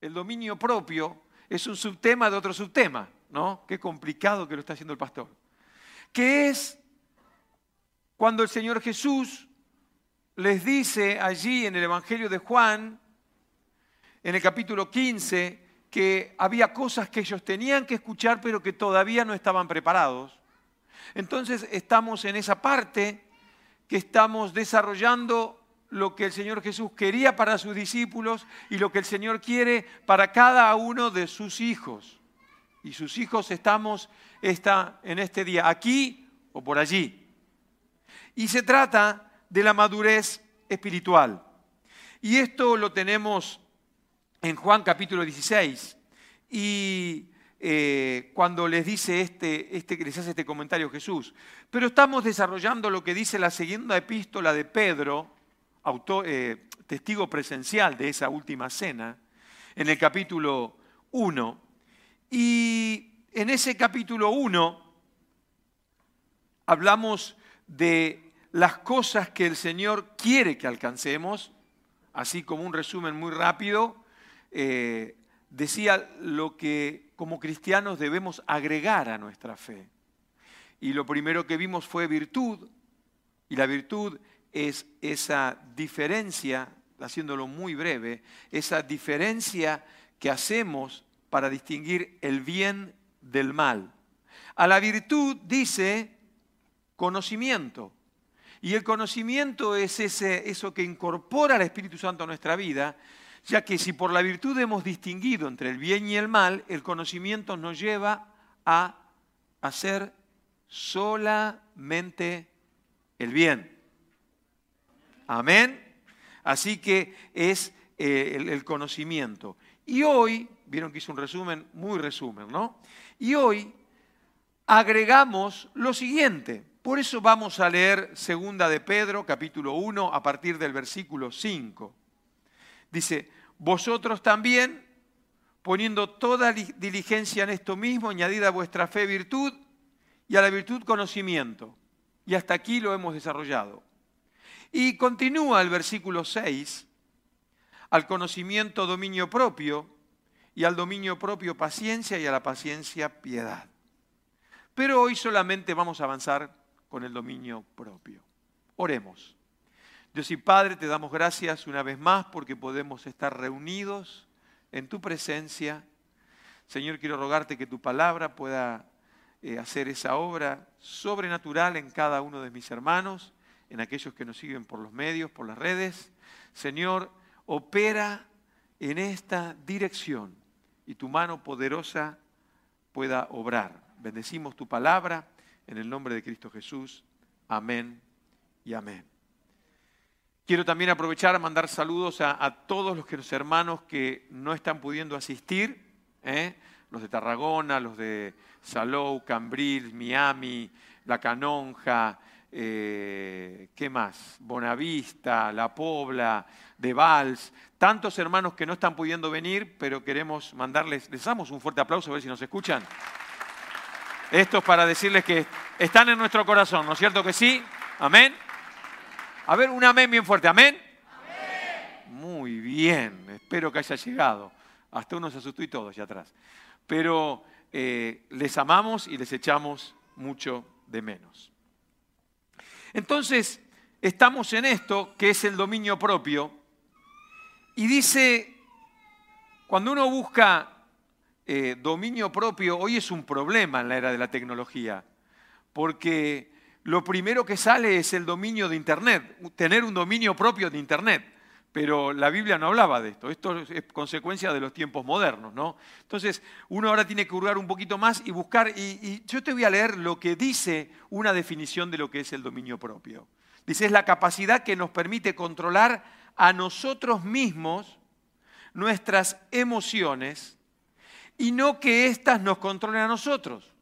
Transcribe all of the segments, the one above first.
el dominio propio es un subtema de otro subtema, ¿no? Qué complicado que lo está haciendo el pastor. Que es cuando el Señor Jesús les dice allí en el Evangelio de Juan, en el capítulo 15, que había cosas que ellos tenían que escuchar pero que todavía no estaban preparados. Entonces estamos en esa parte que estamos desarrollando lo que el Señor Jesús quería para sus discípulos y lo que el Señor quiere para cada uno de sus hijos. Y sus hijos estamos en este día, aquí o por allí. Y se trata de la madurez espiritual. Y esto lo tenemos en Juan capítulo 16. Y eh, cuando les dice este, este, les hace este comentario Jesús. Pero estamos desarrollando lo que dice la segunda epístola de Pedro, eh, testigo presencial de esa última cena, en el capítulo 1. Y en ese capítulo 1 hablamos de las cosas que el Señor quiere que alcancemos, así como un resumen muy rápido, eh, decía lo que como cristianos debemos agregar a nuestra fe. Y lo primero que vimos fue virtud, y la virtud es esa diferencia, haciéndolo muy breve, esa diferencia que hacemos para distinguir el bien del mal. A la virtud dice conocimiento. Y el conocimiento es ese, eso que incorpora al Espíritu Santo a nuestra vida, ya que si por la virtud hemos distinguido entre el bien y el mal, el conocimiento nos lleva a hacer solamente el bien. Amén. Así que es eh, el, conocimiento. Y hoy, vieron que hice un resumen, muy resumen, ¿no? Y hoy agregamos lo siguiente. Por eso vamos a leer segunda de Pedro, capítulo 1, a partir del versículo 5. Dice, vosotros también, poniendo toda diligencia en esto mismo, añadid a vuestra fe virtud y a la virtud conocimiento. Y hasta aquí lo hemos desarrollado. Y continúa el versículo 6, al conocimiento dominio propio, y al dominio propio paciencia, y a la paciencia piedad. Pero hoy solamente vamos a avanzar con el dominio propio. Oremos. Dios y Padre, te damos gracias una vez más porque podemos estar reunidos en tu presencia. Señor, quiero rogarte que tu palabra pueda eh, hacer esa obra sobrenatural en cada uno de mis hermanos en aquellos que nos siguen por los medios, por las redes. Señor, opera en esta dirección y tu mano poderosa pueda obrar. Bendecimos tu palabra en el nombre de Cristo Jesús. Amén y amén. Quiero también aprovechar a mandar saludos a, todos los, que, los hermanos que no están pudiendo asistir, ¿eh? los de Tarragona, los de Salou, Cambril, Miami, La Canonja, eh, ¿qué más? Bonavista, La Pobla, De Vals, tantos hermanos que no están pudiendo venir, pero queremos mandarles, les damos un fuerte aplauso a ver si nos escuchan. Esto es para decirles que están en nuestro corazón, ¿no es cierto que sí? Amén. A ver, un amén bien fuerte, amén. Muy bien, espero que haya llegado. Hasta uno se asustó y todo allá atrás. Pero eh, les amamos y les echamos mucho de menos. Entonces, estamos en esto, que es el dominio propio, y dice, cuando uno busca eh, dominio propio, hoy es un problema en la era de la tecnología, porque lo primero que sale es el dominio de Internet, tener un dominio propio de Internet. Pero la Biblia no hablaba de esto, esto es consecuencia de los tiempos modernos, ¿no? Entonces, uno ahora tiene que hurgar un poquito más y buscar, y, yo te voy a leer lo que dice una definición de lo que es el dominio propio. Dice, es la capacidad que nos permite controlar a nosotros mismos nuestras emociones y no que éstas nos controlen a nosotros.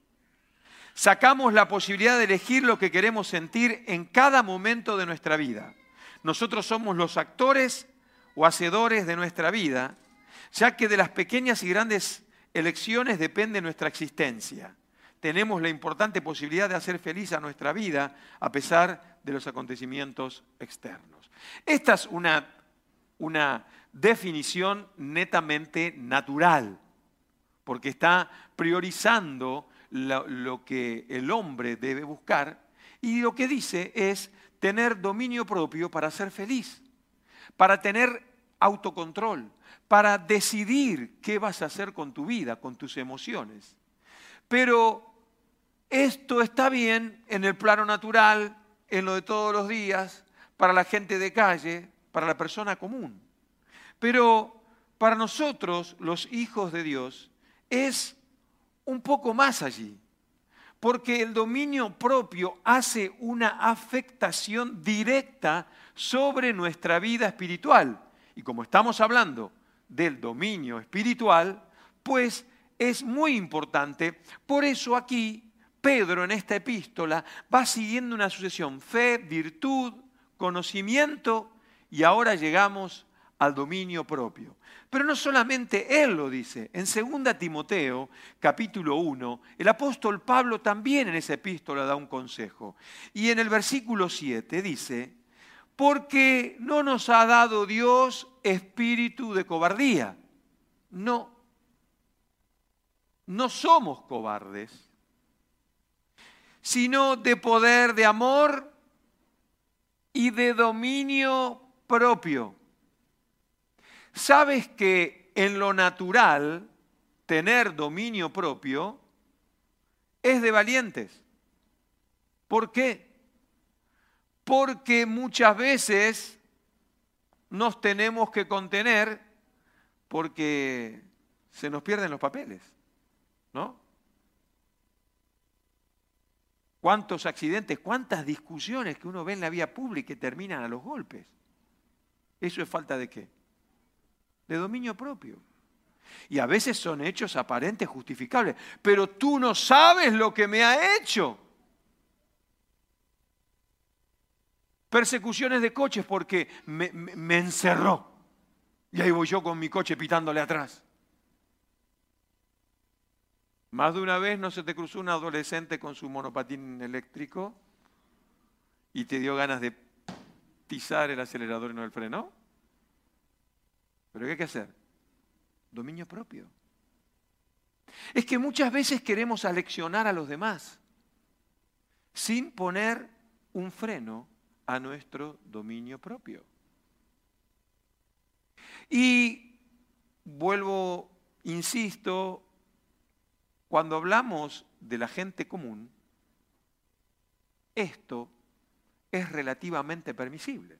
Sacamos la posibilidad de elegir lo que queremos sentir en cada momento de nuestra vida. Nosotros somos los actores o hacedores de nuestra vida, ya que de las pequeñas y grandes elecciones depende nuestra existencia. Tenemos la importante posibilidad de hacer feliz a nuestra vida a pesar de los acontecimientos externos. Esta es una, una definición netamente natural, porque está priorizando lo, que el hombre debe buscar y lo que dice es tener dominio propio para ser feliz, para tener autocontrol, para decidir qué vas a hacer con tu vida, con tus emociones. Pero esto está bien en el plano natural, en lo de todos los días, para la gente de calle, para la persona común. Pero para nosotros, los hijos de Dios, es un poco más allí, porque el dominio propio hace una afectación directa sobre nuestra vida espiritual. Y como estamos hablando del dominio espiritual, pues es muy importante. Por eso aquí Pedro en esta epístola va siguiendo una sucesión, fe, virtud, conocimiento y ahora llegamos al dominio propio. Pero no solamente él lo dice, en 2 Timoteo capítulo 1, el apóstol Pablo también en esa epístola da un consejo. Y en el versículo 7 dice, porque no nos ha dado Dios espíritu de cobardía. No, no somos cobardes, sino de poder, de amor y de dominio propio. Sabes que en lo natural tener dominio propio es de valientes. ¿Por qué? Porque muchas veces nos tenemos que contener porque se nos pierden los papeles, ¿no? ¿Cuántos accidentes, cuántas discusiones que uno ve en la vía pública que terminan a los golpes? ¿Eso es falta de qué? De dominio propio. Y a veces son hechos aparentes justificables, pero tú no sabes lo que me ha hecho. Persecuciones de coches porque me, me encerró. Y ahí voy yo con mi coche pitándole atrás. Más de una vez no se te cruzó un adolescente con su monopatín eléctrico y te dio ganas de pisar el acelerador y no el freno. Pero ¿qué hay que hacer? Dominio propio. Es que muchas veces queremos aleccionar a los demás sin poner un freno a nuestro dominio propio. Y vuelvo, insisto, cuando hablamos de la gente común, esto es relativamente permisible.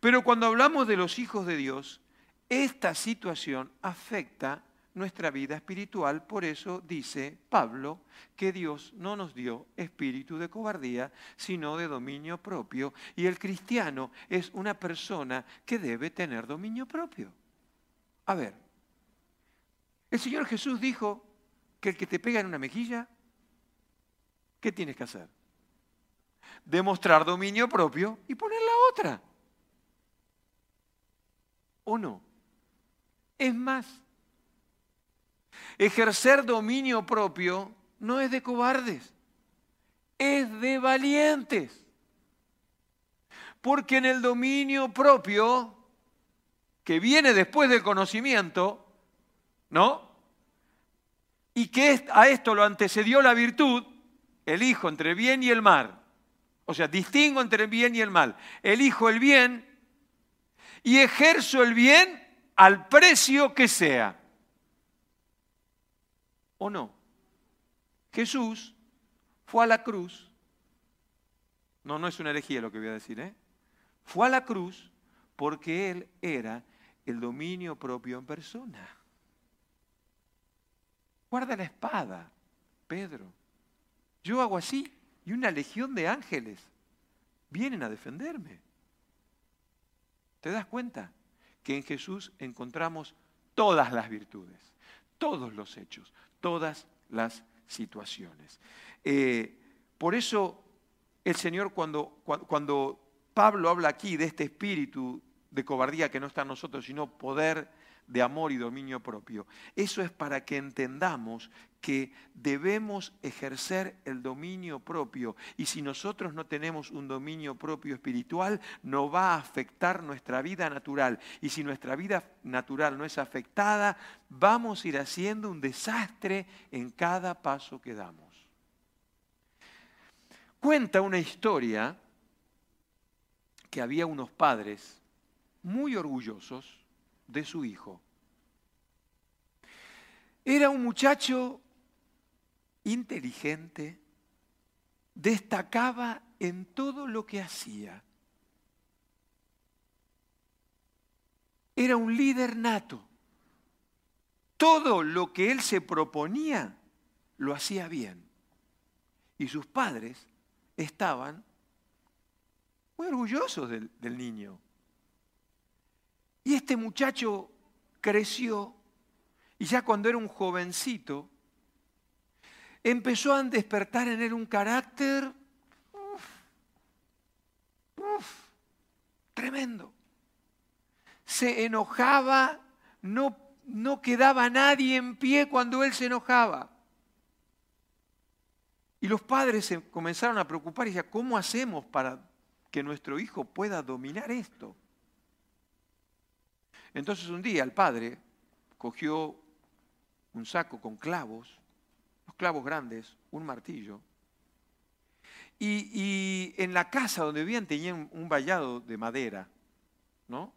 Pero cuando hablamos de los hijos de Dios, esta situación afecta nuestra vida espiritual, por eso dice Pablo que Dios no nos dio espíritu de cobardía, sino de dominio propio, y el cristiano es una persona que debe tener dominio propio. A ver, el Señor Jesús dijo que el que te pega en una mejilla, ¿qué tienes que hacer? Demostrar dominio propio y poner la otra. ¿O no? Es más, ejercer dominio propio no es de cobardes, es de valientes. Porque en el dominio propio, que viene después del conocimiento, ¿no? Y que a esto lo antecedió la virtud, elijo entre bien y el mal. O sea, distingo entre el bien y el mal. Elijo el bien y ejerzo el bien al precio que sea. ¿O no? Jesús fue a la cruz. No, no es una herejía lo que voy a decir, ¿eh? Fue a la cruz porque Él era el dominio propio en persona. Guarda la espada, Pedro. Yo hago así y una legión de ángeles vienen a defenderme. ¿Te das cuenta? Que en Jesús encontramos todas las virtudes, todos los hechos, todas las situaciones. Eh, por eso el Señor cuando, cuando Pablo habla aquí de este espíritu de cobardía que no está en nosotros, sino poder, de amor y dominio propio. Eso es para que entendamos que debemos ejercer el dominio propio. Y si nosotros no tenemos un dominio propio espiritual, no va a afectar nuestra vida natural. Y si nuestra vida natural no es afectada, vamos a ir haciendo un desastre en cada paso que damos. Cuenta una historia que había unos padres muy orgullosos de su hijo. Era un muchacho inteligente, destacaba en todo lo que hacía. Era un líder nato. Todo lo que él se proponía lo hacía bien. Y sus padres estaban muy orgullosos del, del niño. Y este muchacho creció y ya cuando era un jovencito, empezó a despertar en él un carácter tremendo. Se enojaba, no, no quedaba nadie en pie cuando él se enojaba. Y los padres se comenzaron a preocupar y decían, ¿cómo hacemos para que nuestro hijo pueda dominar esto? Entonces un día el padre cogió un saco con clavos, clavos grandes, un martillo, y, en la casa donde vivían tenían un vallado de madera, ¿no?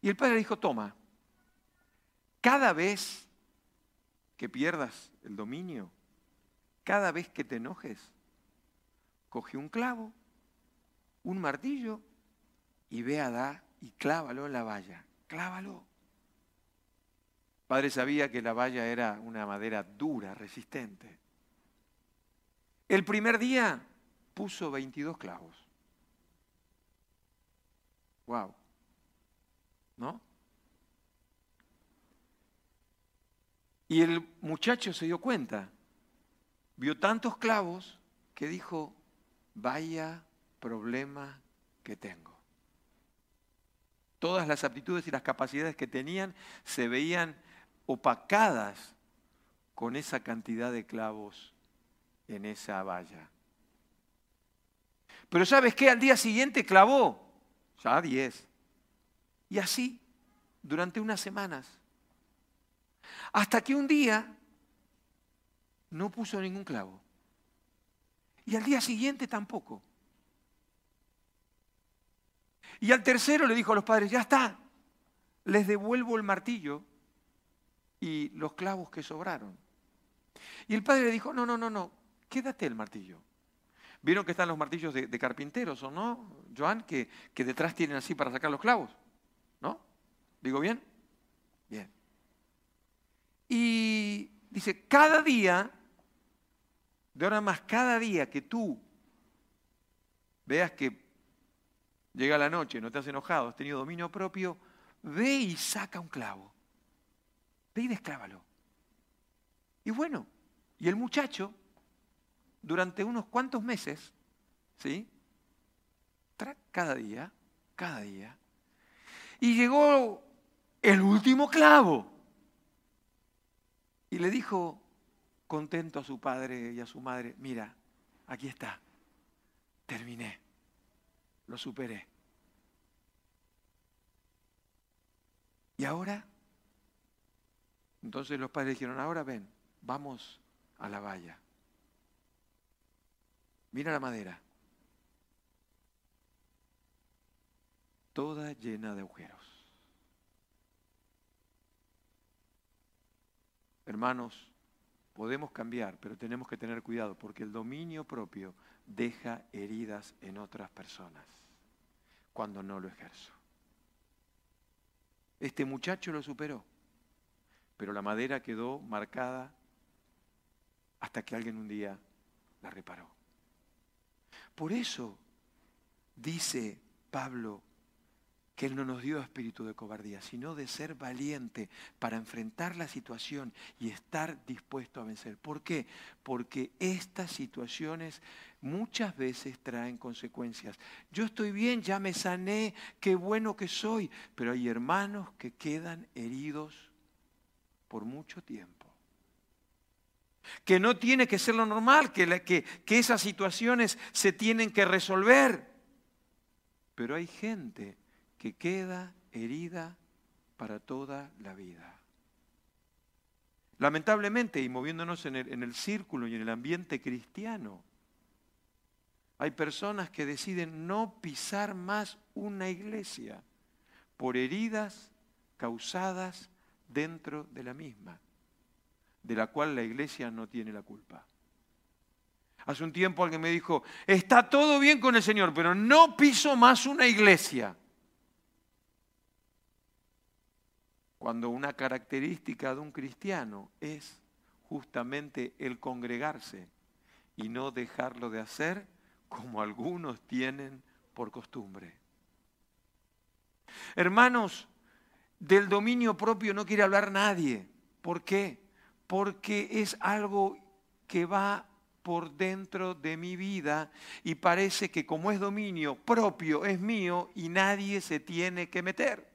Y el padre dijo, toma, cada vez que pierdas el dominio, cada vez que te enojes, coge un clavo, un martillo y ve a dar y clávalo en la valla, clávalo. Padre sabía que la valla era una madera dura, resistente. El primer día puso 22 clavos. Wow. ¿No? Y el muchacho se dio cuenta, vio tantos clavos que dijo, vaya problema que tengo todas las aptitudes y las capacidades que tenían se veían opacadas con esa cantidad de clavos en esa valla. Pero ¿sabes qué? Al día siguiente clavó ya diez. Y así, durante unas semanas. Hasta que un día no puso ningún clavo. Y al día siguiente tampoco. Y al tercero le dijo a los padres, ya está, les devuelvo el martillo y los clavos que sobraron. Y el padre le dijo, no, no, no, no, quédate el martillo. ¿Vieron que están los martillos de, carpinteros o no, Joan? Que, que detrás tienen así para sacar los clavos. ¿No? ¿Digo bien? Bien. Y dice, cada día, de ahora más, cada día que tú veas que llega la noche, no te has enojado, has tenido dominio propio, ve y saca un clavo. Ve y desclávalo. Y bueno, y el muchacho, durante unos cuantos meses, ¿sí? Cada día, cada día. Y llegó el último clavo. Y le dijo, contento a su padre y a su madre, mira, aquí está, terminé lo superé. ¿Y ahora? Entonces los padres dijeron, ahora ven, vamos a la valla. Mira la madera. Toda llena de agujeros. Hermanos, podemos cambiar, pero tenemos que tener cuidado porque el dominio propio deja heridas en otras personas cuando no lo ejerzo. Este muchacho lo superó, pero la madera quedó marcada hasta que alguien un día la reparó. Por eso dice Pablo, que Él no nos dio espíritu de cobardía, sino de ser valiente para enfrentar la situación y estar dispuesto a vencer. ¿Por qué? Porque estas situaciones muchas veces traen consecuencias. Yo estoy bien, ya me sané, qué bueno que soy, pero hay hermanos que quedan heridos por mucho tiempo. Que no tiene que ser lo normal, que, que, esas situaciones se tienen que resolver. Pero hay gente que queda herida para toda la vida. Lamentablemente, y moviéndonos en el, círculo y en el ambiente cristiano, hay personas que deciden no pisar más una iglesia por heridas causadas dentro de la misma, de la cual la iglesia no tiene la culpa. Hace un tiempo alguien me dijo, está todo bien con el Señor, pero no piso más una iglesia. cuando una característica de un cristiano es justamente el congregarse y no dejarlo de hacer como algunos tienen por costumbre. Hermanos, del dominio propio no quiere hablar nadie. ¿Por qué? Porque es algo que va por dentro de mi vida y parece que como es dominio propio, es mío y nadie se tiene que meter.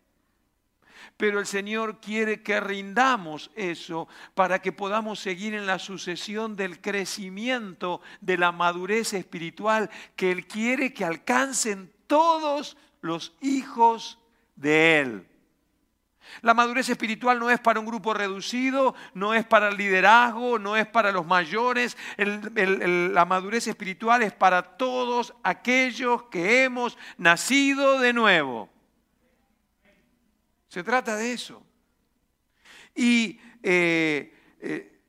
Pero el Señor quiere que rindamos eso para que podamos seguir en la sucesión del crecimiento, de la madurez espiritual que Él quiere que alcancen todos los hijos de Él. La madurez espiritual no es para un grupo reducido, no es para el liderazgo, no es para los mayores. la madurez espiritual es para todos aquellos que hemos nacido de nuevo. Se trata de eso. Y eh, eh,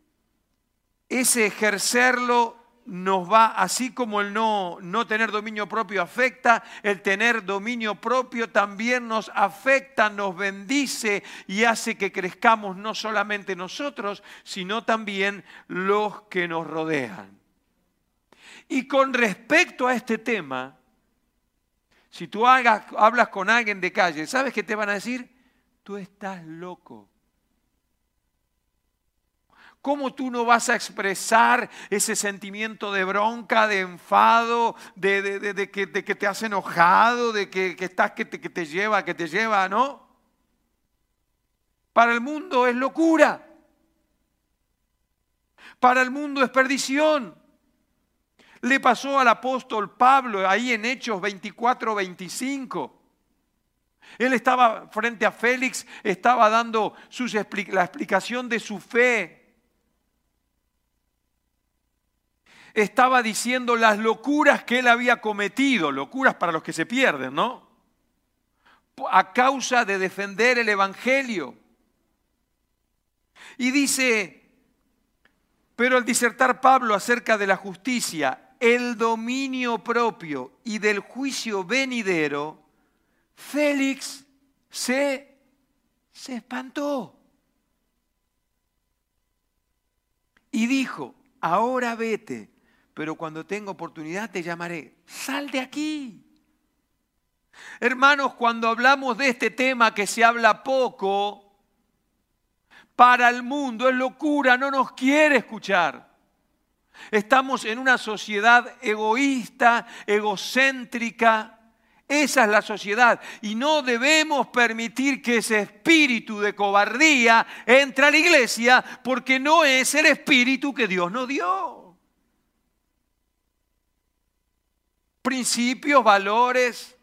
ese ejercerlo nos va, así como el no, no tener dominio propio afecta, el tener dominio propio también nos afecta, nos bendice y hace que crezcamos no solamente nosotros, sino también los que nos rodean. Y con respecto a este tema, si tú hablas con alguien de calle, ¿sabes qué te van a decir? tú estás loco. ¿Cómo tú no vas a expresar ese sentimiento de bronca, de enfado, de, que, te has enojado, de que, estás que te, lleva, que te lleva, no? Para el mundo es locura. Para el mundo es perdición. Le pasó al apóstol Pablo ahí en Hechos 24, 25. Él estaba frente a Félix, estaba dando la explicación de su fe. Estaba diciendo las locuras que él había cometido, locuras para los que se pierden, ¿no? A causa de defender el Evangelio. Y dice, pero al disertar Pablo acerca de la justicia, el dominio propio y del juicio venidero, Félix se, se espantó y dijo, ahora vete, pero cuando tenga oportunidad te llamaré, sal de aquí. Hermanos, cuando hablamos de este tema que se habla poco, para el mundo es locura, no nos quiere escuchar. Estamos en una sociedad egoísta, egocéntrica, esa es la sociedad. Y no debemos permitir que ese espíritu de cobardía entre a la iglesia porque no es el espíritu que Dios nos dio. Principios, valores.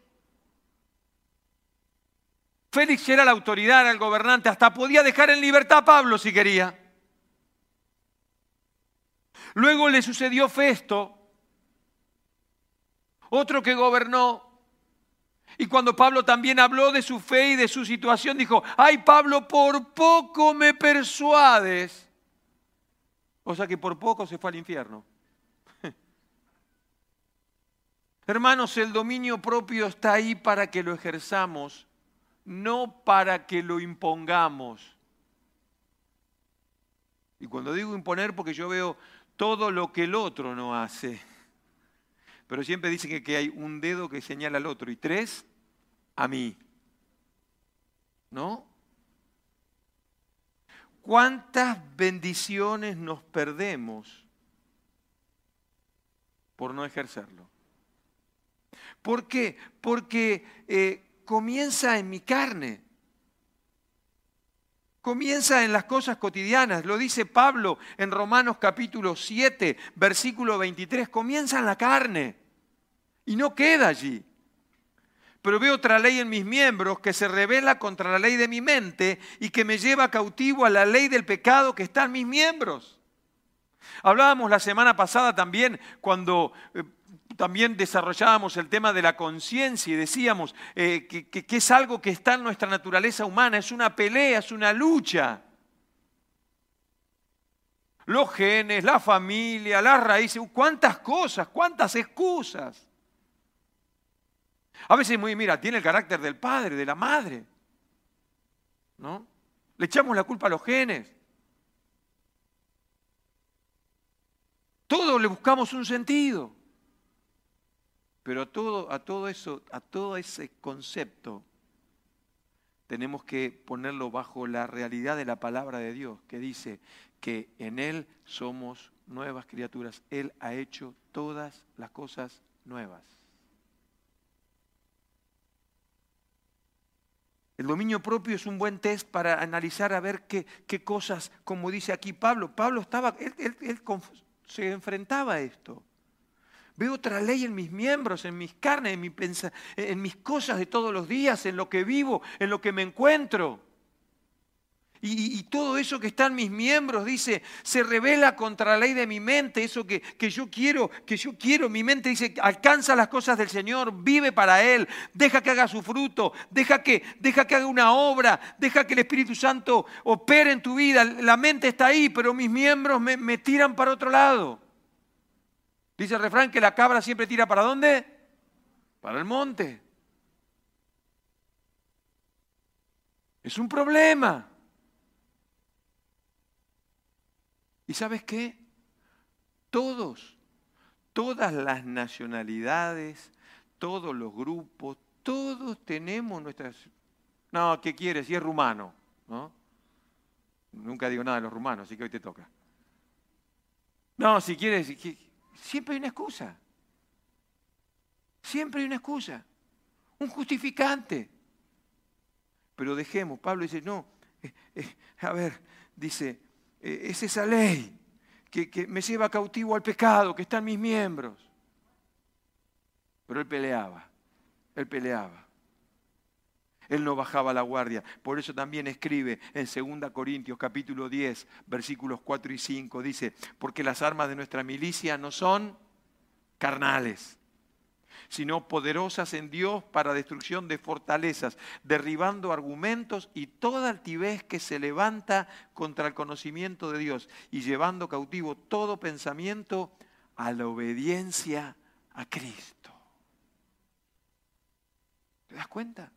Félix era la autoridad, era el gobernante, hasta podía dejar en libertad a Pablo si quería. Luego le sucedió Festo, otro que gobernó y cuando Pablo también habló de su fe y de su situación, dijo, ay Pablo, por poco me persuades. O sea que por poco se fue al infierno. Hermanos, el dominio propio está ahí para que lo ejerzamos, no para que lo impongamos. Y cuando digo imponer, porque yo veo todo lo que el otro no hace. Pero siempre dicen que, hay un dedo que señala al otro y tres a mí. ¿No? ¿Cuántas bendiciones nos perdemos por no ejercerlo? ¿Por qué? Porque eh, comienza en mi carne. Comienza en las cosas cotidianas. Lo dice Pablo en Romanos capítulo 7, versículo 23. Comienza en la carne y no queda allí. Pero veo otra ley en mis miembros que se revela contra la ley de mi mente y que me lleva cautivo a la ley del pecado que está en mis miembros. Hablábamos la semana pasada también cuando eh, también desarrollábamos el tema de la conciencia y decíamos eh, que, es algo que está en nuestra naturaleza humana, es una pelea, es una lucha. Los genes, la familia, las raíces, cuántas cosas, cuántas excusas. A veces muy, mira, tiene el carácter del padre, de la madre. ¿No? Le echamos la culpa a los genes. Todo le buscamos un sentido. Pero a todo, a todo eso, a todo ese concepto, tenemos que ponerlo bajo la realidad de la palabra de Dios, que dice que en Él somos nuevas criaturas. Él ha hecho todas las cosas nuevas. El dominio propio es un buen test para analizar a ver qué, qué cosas, como dice aquí Pablo. Pablo estaba, él, él se enfrentaba a esto. Veo otra ley en mis miembros, en mis carnes, en, mi en mis cosas de todos los días, en lo que vivo, en lo que me encuentro. Y, todo eso que está en mis miembros, dice, se revela contra la ley de mi mente, eso que, que, yo quiero, que yo quiero. Mi mente dice, alcanza las cosas del Señor, vive para Él, deja que haga su fruto, deja que, deja que haga una obra, deja que el Espíritu Santo opere en tu vida. La mente está ahí, pero mis miembros me, me tiran para otro lado. Dice el refrán que la cabra siempre tira para dónde? Para el monte. Es un problema. ¿Y sabes qué? Todos, todas las nacionalidades, todos los grupos, todos tenemos nuestras... No, ¿qué quieres? Si es rumano, ¿no? Nunca digo nada de los rumanos, así que hoy te toca. No, si quieres, Siempre hay una excusa. Siempre hay una excusa. Un justificante. Pero dejemos, Pablo dice, no, eh, eh, a ver, dice, eh, es esa ley que, que me lleva cautivo al pecado, que está en mis miembros. Pero él peleaba, él peleaba. Él no bajaba la guardia. Por eso también escribe en 2 Corintios capítulo 10, versículos 4 y 5, dice, porque las armas de nuestra milicia no son carnales, sino poderosas en Dios para destrucción de fortalezas, derribando argumentos y toda altivez que se levanta contra el conocimiento de Dios y llevando cautivo todo pensamiento a la obediencia a Cristo. ¿Te das cuenta?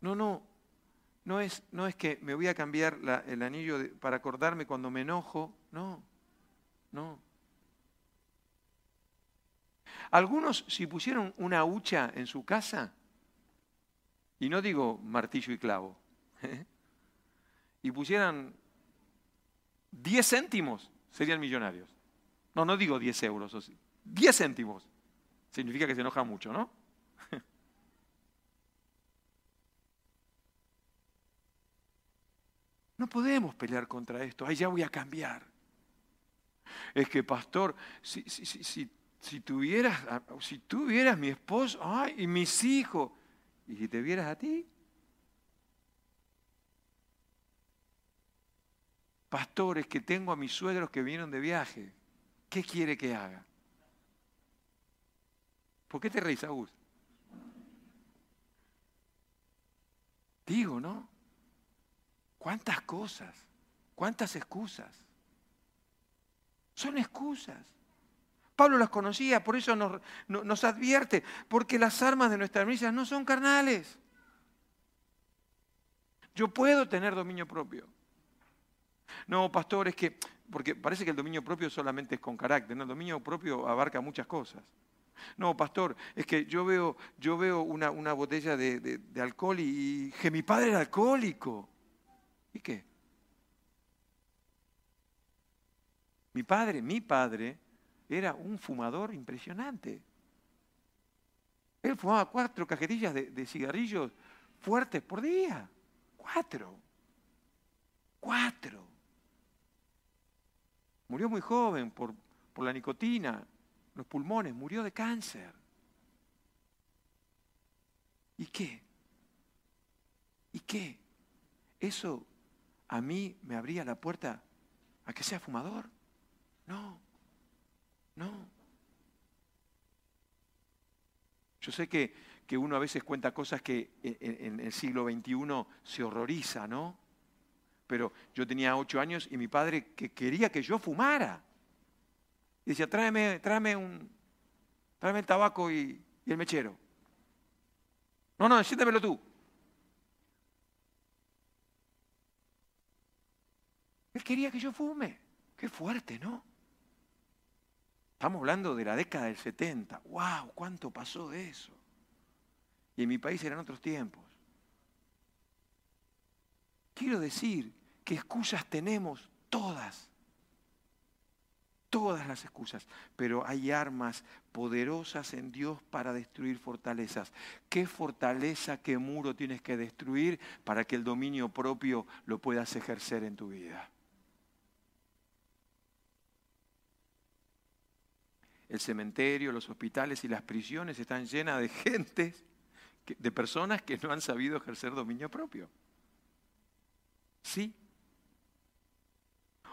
No, no, no es, no es que me voy a cambiar el anillo para acordarme cuando me enojo, no, no. Algunos si pusieron una hucha en su casa, y no digo martillo y clavo, y pusieran 10 céntimos, serían millonarios. No, no digo 10 euros, 10 céntimos. Significa que se enoja mucho, ¿no? No podemos pelear contra esto. Ay, ya voy a cambiar. Es que, pastor, si, si, si, si tuvieras, si tuvieras mi esposo ay, y mis hijos, y si te vieras a ti, pastores que tengo a mis suegros que vinieron de viaje, ¿qué quiere que haga? ¿Por qué te reís, Augusto? Digo, ¿no? ¿Cuántas cosas? ¿Cuántas excusas? Son excusas. Pablo las conocía, por eso nos, advierte, porque las armas de nuestras milicias no son carnales. Yo puedo tener dominio propio. No, pastor, es que, porque parece que el dominio propio solamente es con carácter, ¿no? el dominio propio abarca muchas cosas. No, pastor, es que yo veo, yo veo una, una botella de, de alcohol y, y que mi padre era alcohólico. ¿Y qué? Mi padre, mi padre, era un fumador impresionante. Él fumaba cuatro cajetillas de, cigarrillos fuertes por día. Cuatro. Cuatro. Murió muy joven por, por la nicotina, los pulmones, murió de cáncer. ¿Y qué? ¿Y qué? ¿Eso a mí me abría la puerta a que sea fumador? No, no. Yo sé que, que uno a veces cuenta cosas que en, el siglo XXI se horroriza, ¿no? Pero yo tenía ocho años y mi padre que quería que yo fumara. Y decía, tráeme, tráeme un, tráeme el tabaco y, el mechero. No, no, siéntamelo tú. Quería que yo fume. Qué fuerte, ¿no? Estamos hablando de la década del 70. ¡Wow! ¿Cuánto pasó de eso? Y en mi país eran otros tiempos. Quiero decir que excusas tenemos todas. Todas las excusas. Pero hay armas poderosas en Dios para destruir fortalezas. ¿Qué fortaleza, qué muro tienes que destruir para que el dominio propio lo puedas ejercer en tu vida? El cementerio, los hospitales y las prisiones están llenas de gente, de personas que no han sabido ejercer dominio propio. Sí.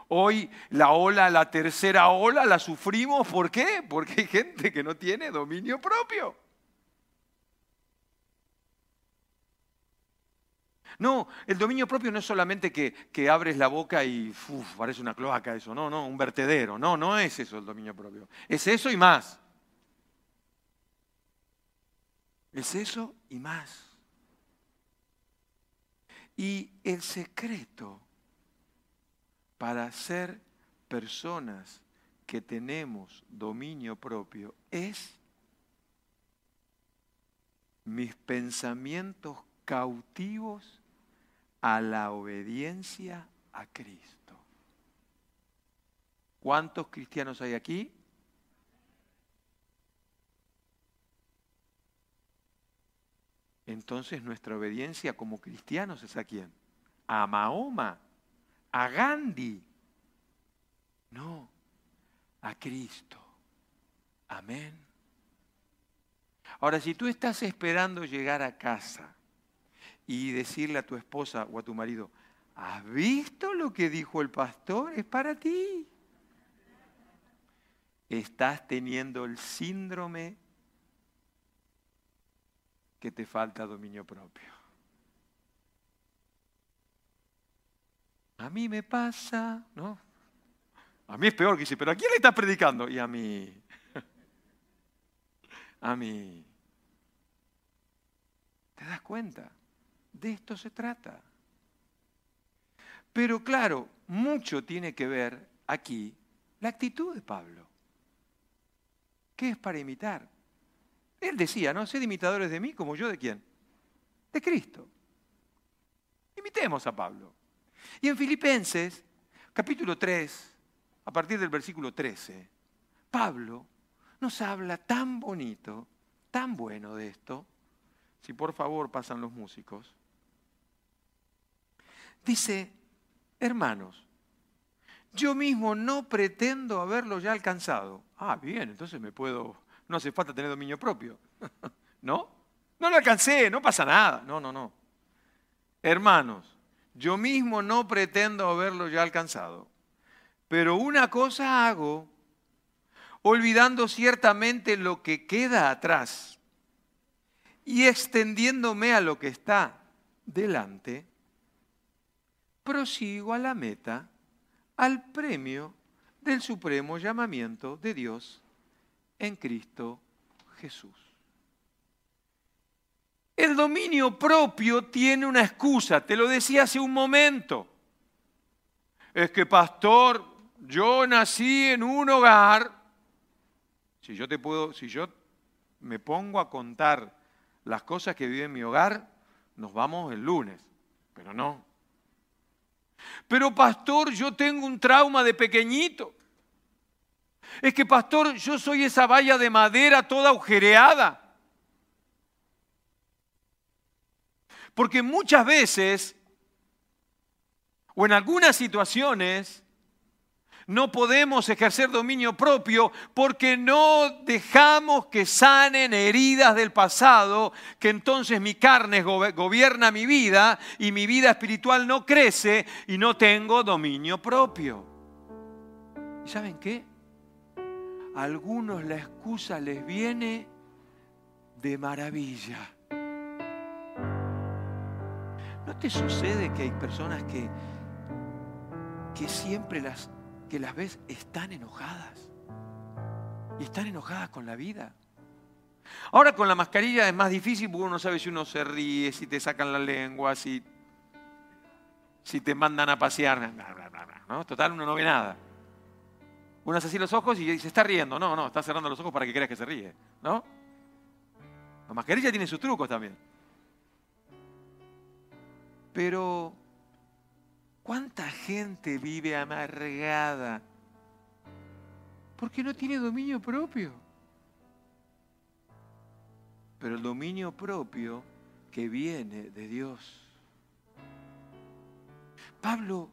Hoy la ola, la tercera ola, la sufrimos. ¿Por qué? Porque hay gente que no tiene dominio propio. No, el dominio propio no es solamente que, abres la boca y parece una cloaca eso, no, no, un vertedero, no, no es eso el dominio propio. Es eso y más. Es eso y más. Y el secreto para ser personas que tenemos dominio propio es mis pensamientos cautivos a la obediencia a Cristo. ¿Cuántos cristianos hay aquí? Entonces nuestra obediencia como cristianos es a quién? A Mahoma, a Gandhi. No, a Cristo. Amén. Ahora, si tú estás esperando llegar a casa y decirle a tu esposa o a tu marido, ¿has visto lo que dijo el pastor? Es para ti. Estás teniendo el síndrome que te falta dominio propio. A mí me pasa, ¿no? A mí es peor que dice, pero ¿a quién le estás predicando? Y a mí. A mí. ¿Te das cuenta? De esto se trata. Pero claro, mucho tiene que ver aquí la actitud de Pablo. ¿Qué es para imitar? Él decía, ¿no? Sed imitadores de mí como yo de quién? De Cristo. Imitemos a Pablo. Y en Filipenses, capítulo 3, a partir del versículo 13, Pablo nos habla tan bonito, tan bueno de esto. Si por favor pasan los músicos. Dice, hermanos, yo mismo no pretendo haberlo ya alcanzado. Ah, bien, entonces me puedo, no hace falta tener dominio propio. ¿No? No lo alcancé, no pasa nada. No, no, no. Hermanos, yo mismo no pretendo haberlo ya alcanzado. Pero una cosa hago, olvidando ciertamente lo que queda atrás y extendiéndome a lo que está delante, prosigo a la meta, al premio del supremo llamamiento de Dios en Cristo Jesús. El dominio propio tiene una excusa, te lo decía hace un momento. Es que, pastor, yo nací en un hogar, si yo te puedo, si yo me pongo a contar las cosas que vive en mi hogar, nos vamos el lunes. Pero no. Pero pastor, yo tengo un trauma de pequeñito. Es que pastor, yo soy esa valla de madera toda agujereada. Porque muchas veces, o en algunas situaciones, no podemos ejercer dominio propio porque no dejamos que sanen heridas del pasado, que entonces mi carne gobierna mi vida y mi vida espiritual no crece y no tengo dominio propio. ¿Y saben qué? A algunos la excusa les viene de maravilla. ¿No te sucede que hay personas que, que siempre las que las ves están enojadas. Y están enojadas con la vida. Ahora con la mascarilla es más difícil porque uno no sabe si uno se ríe, si te sacan la lengua, si, si te mandan a pasear. ¿no? Total, uno no ve nada. Uno hace así los ojos y se está riendo. No, no, está cerrando los ojos para que creas que se ríe. ¿no? La mascarilla tiene sus trucos también. Pero ¿Cuánta gente vive amargada? Porque no tiene dominio propio. Pero el dominio propio que viene de Dios. Pablo,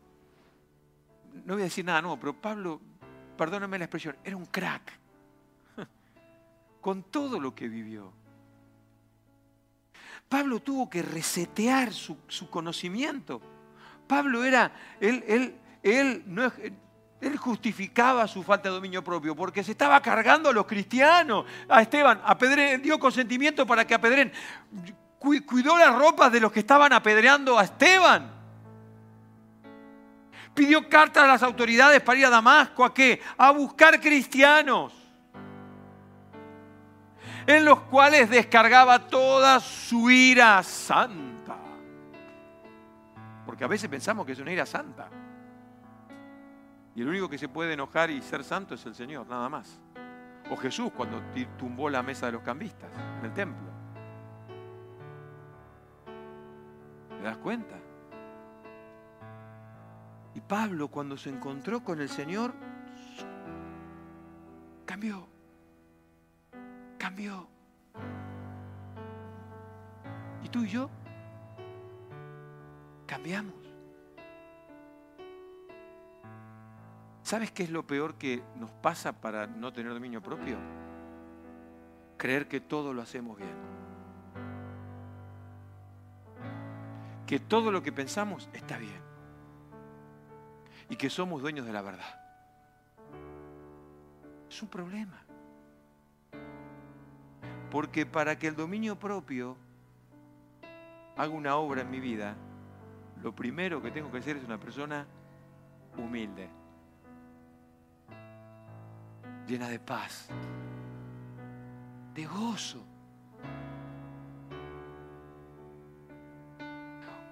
no voy a decir nada nuevo, pero Pablo, perdóname la expresión, era un crack. Con todo lo que vivió. Pablo tuvo que resetear su, su conocimiento Pablo era, él, él, él, no, él justificaba su falta de dominio propio porque se estaba cargando a los cristianos. A Esteban, dio consentimiento para que apedren. Cuidó las ropas de los que estaban apedreando a Esteban. Pidió cartas a las autoridades para ir a Damasco. ¿A qué? A buscar cristianos. En los cuales descargaba toda su ira santa porque a veces pensamos que es una ira santa. Y el único que se puede enojar y ser santo es el Señor, nada más. O Jesús cuando tumbó la mesa de los cambistas en el templo. ¿Te das cuenta? Y Pablo cuando se encontró con el Señor, cambió. Cambió. ¿Y tú y yo? Cambiamos. ¿Sabes qué es lo peor que nos pasa para no tener dominio propio? Creer que todo lo hacemos bien. Que todo lo que pensamos está bien. Y que somos dueños de la verdad. Es un problema. Porque para que el dominio propio haga una obra en mi vida, lo primero que tengo que ser es una persona humilde, llena de paz, de gozo.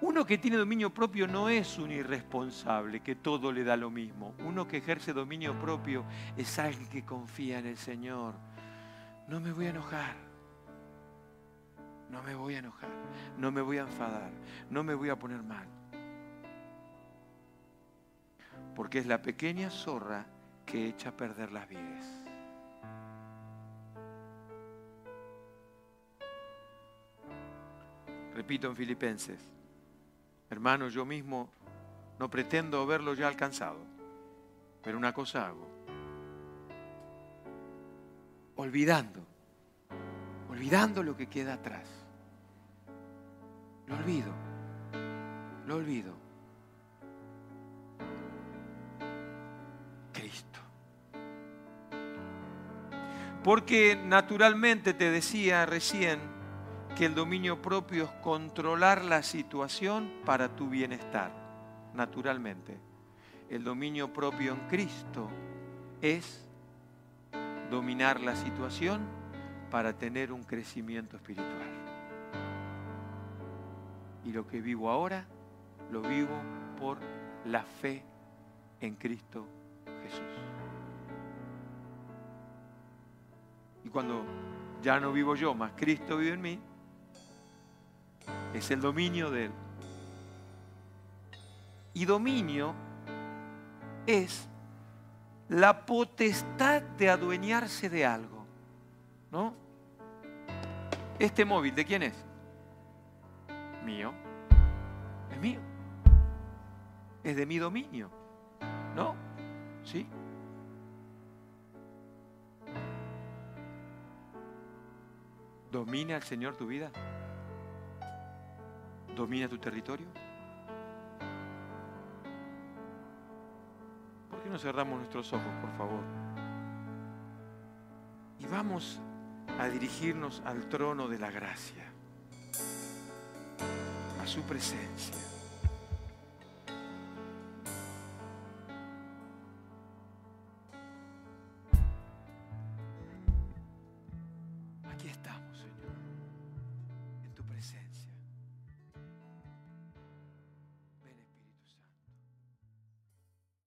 Uno que tiene dominio propio no es un irresponsable, que todo le da lo mismo. Uno que ejerce dominio propio es alguien que confía en el Señor. No me voy a enojar no me voy a enojar, no me voy a enfadar, no me voy a poner mal. Porque es la pequeña zorra que echa a perder las vides. Repito en Filipenses, hermano, yo mismo no pretendo haberlo ya alcanzado, pero una cosa hago, olvidando, olvidando lo que queda atrás lo olvido. Lo olvido. Porque naturalmente te decía recién que el dominio propio es controlar la situación para tu bienestar. Naturalmente. El dominio propio en Cristo es dominar la situación para tener un crecimiento espiritual. Y lo que vivo ahora, lo vivo por la fe en Cristo Jesús. Y cuando Ya no vivo yo, más Cristo vive en mí. Es el dominio de Él. Y dominio es la potestad de adueñarse de algo. ¿No? Este móvil, ¿de quién es? Mío. Es mío. Es de mi dominio. ¿No? ¿Sí? ¿Domina el Señor tu vida? ¿Domina tu territorio? ¿Por qué no cerramos nuestros ojos, por favor? Y vamos a dirigirnos al trono de la gracia, a su presencia.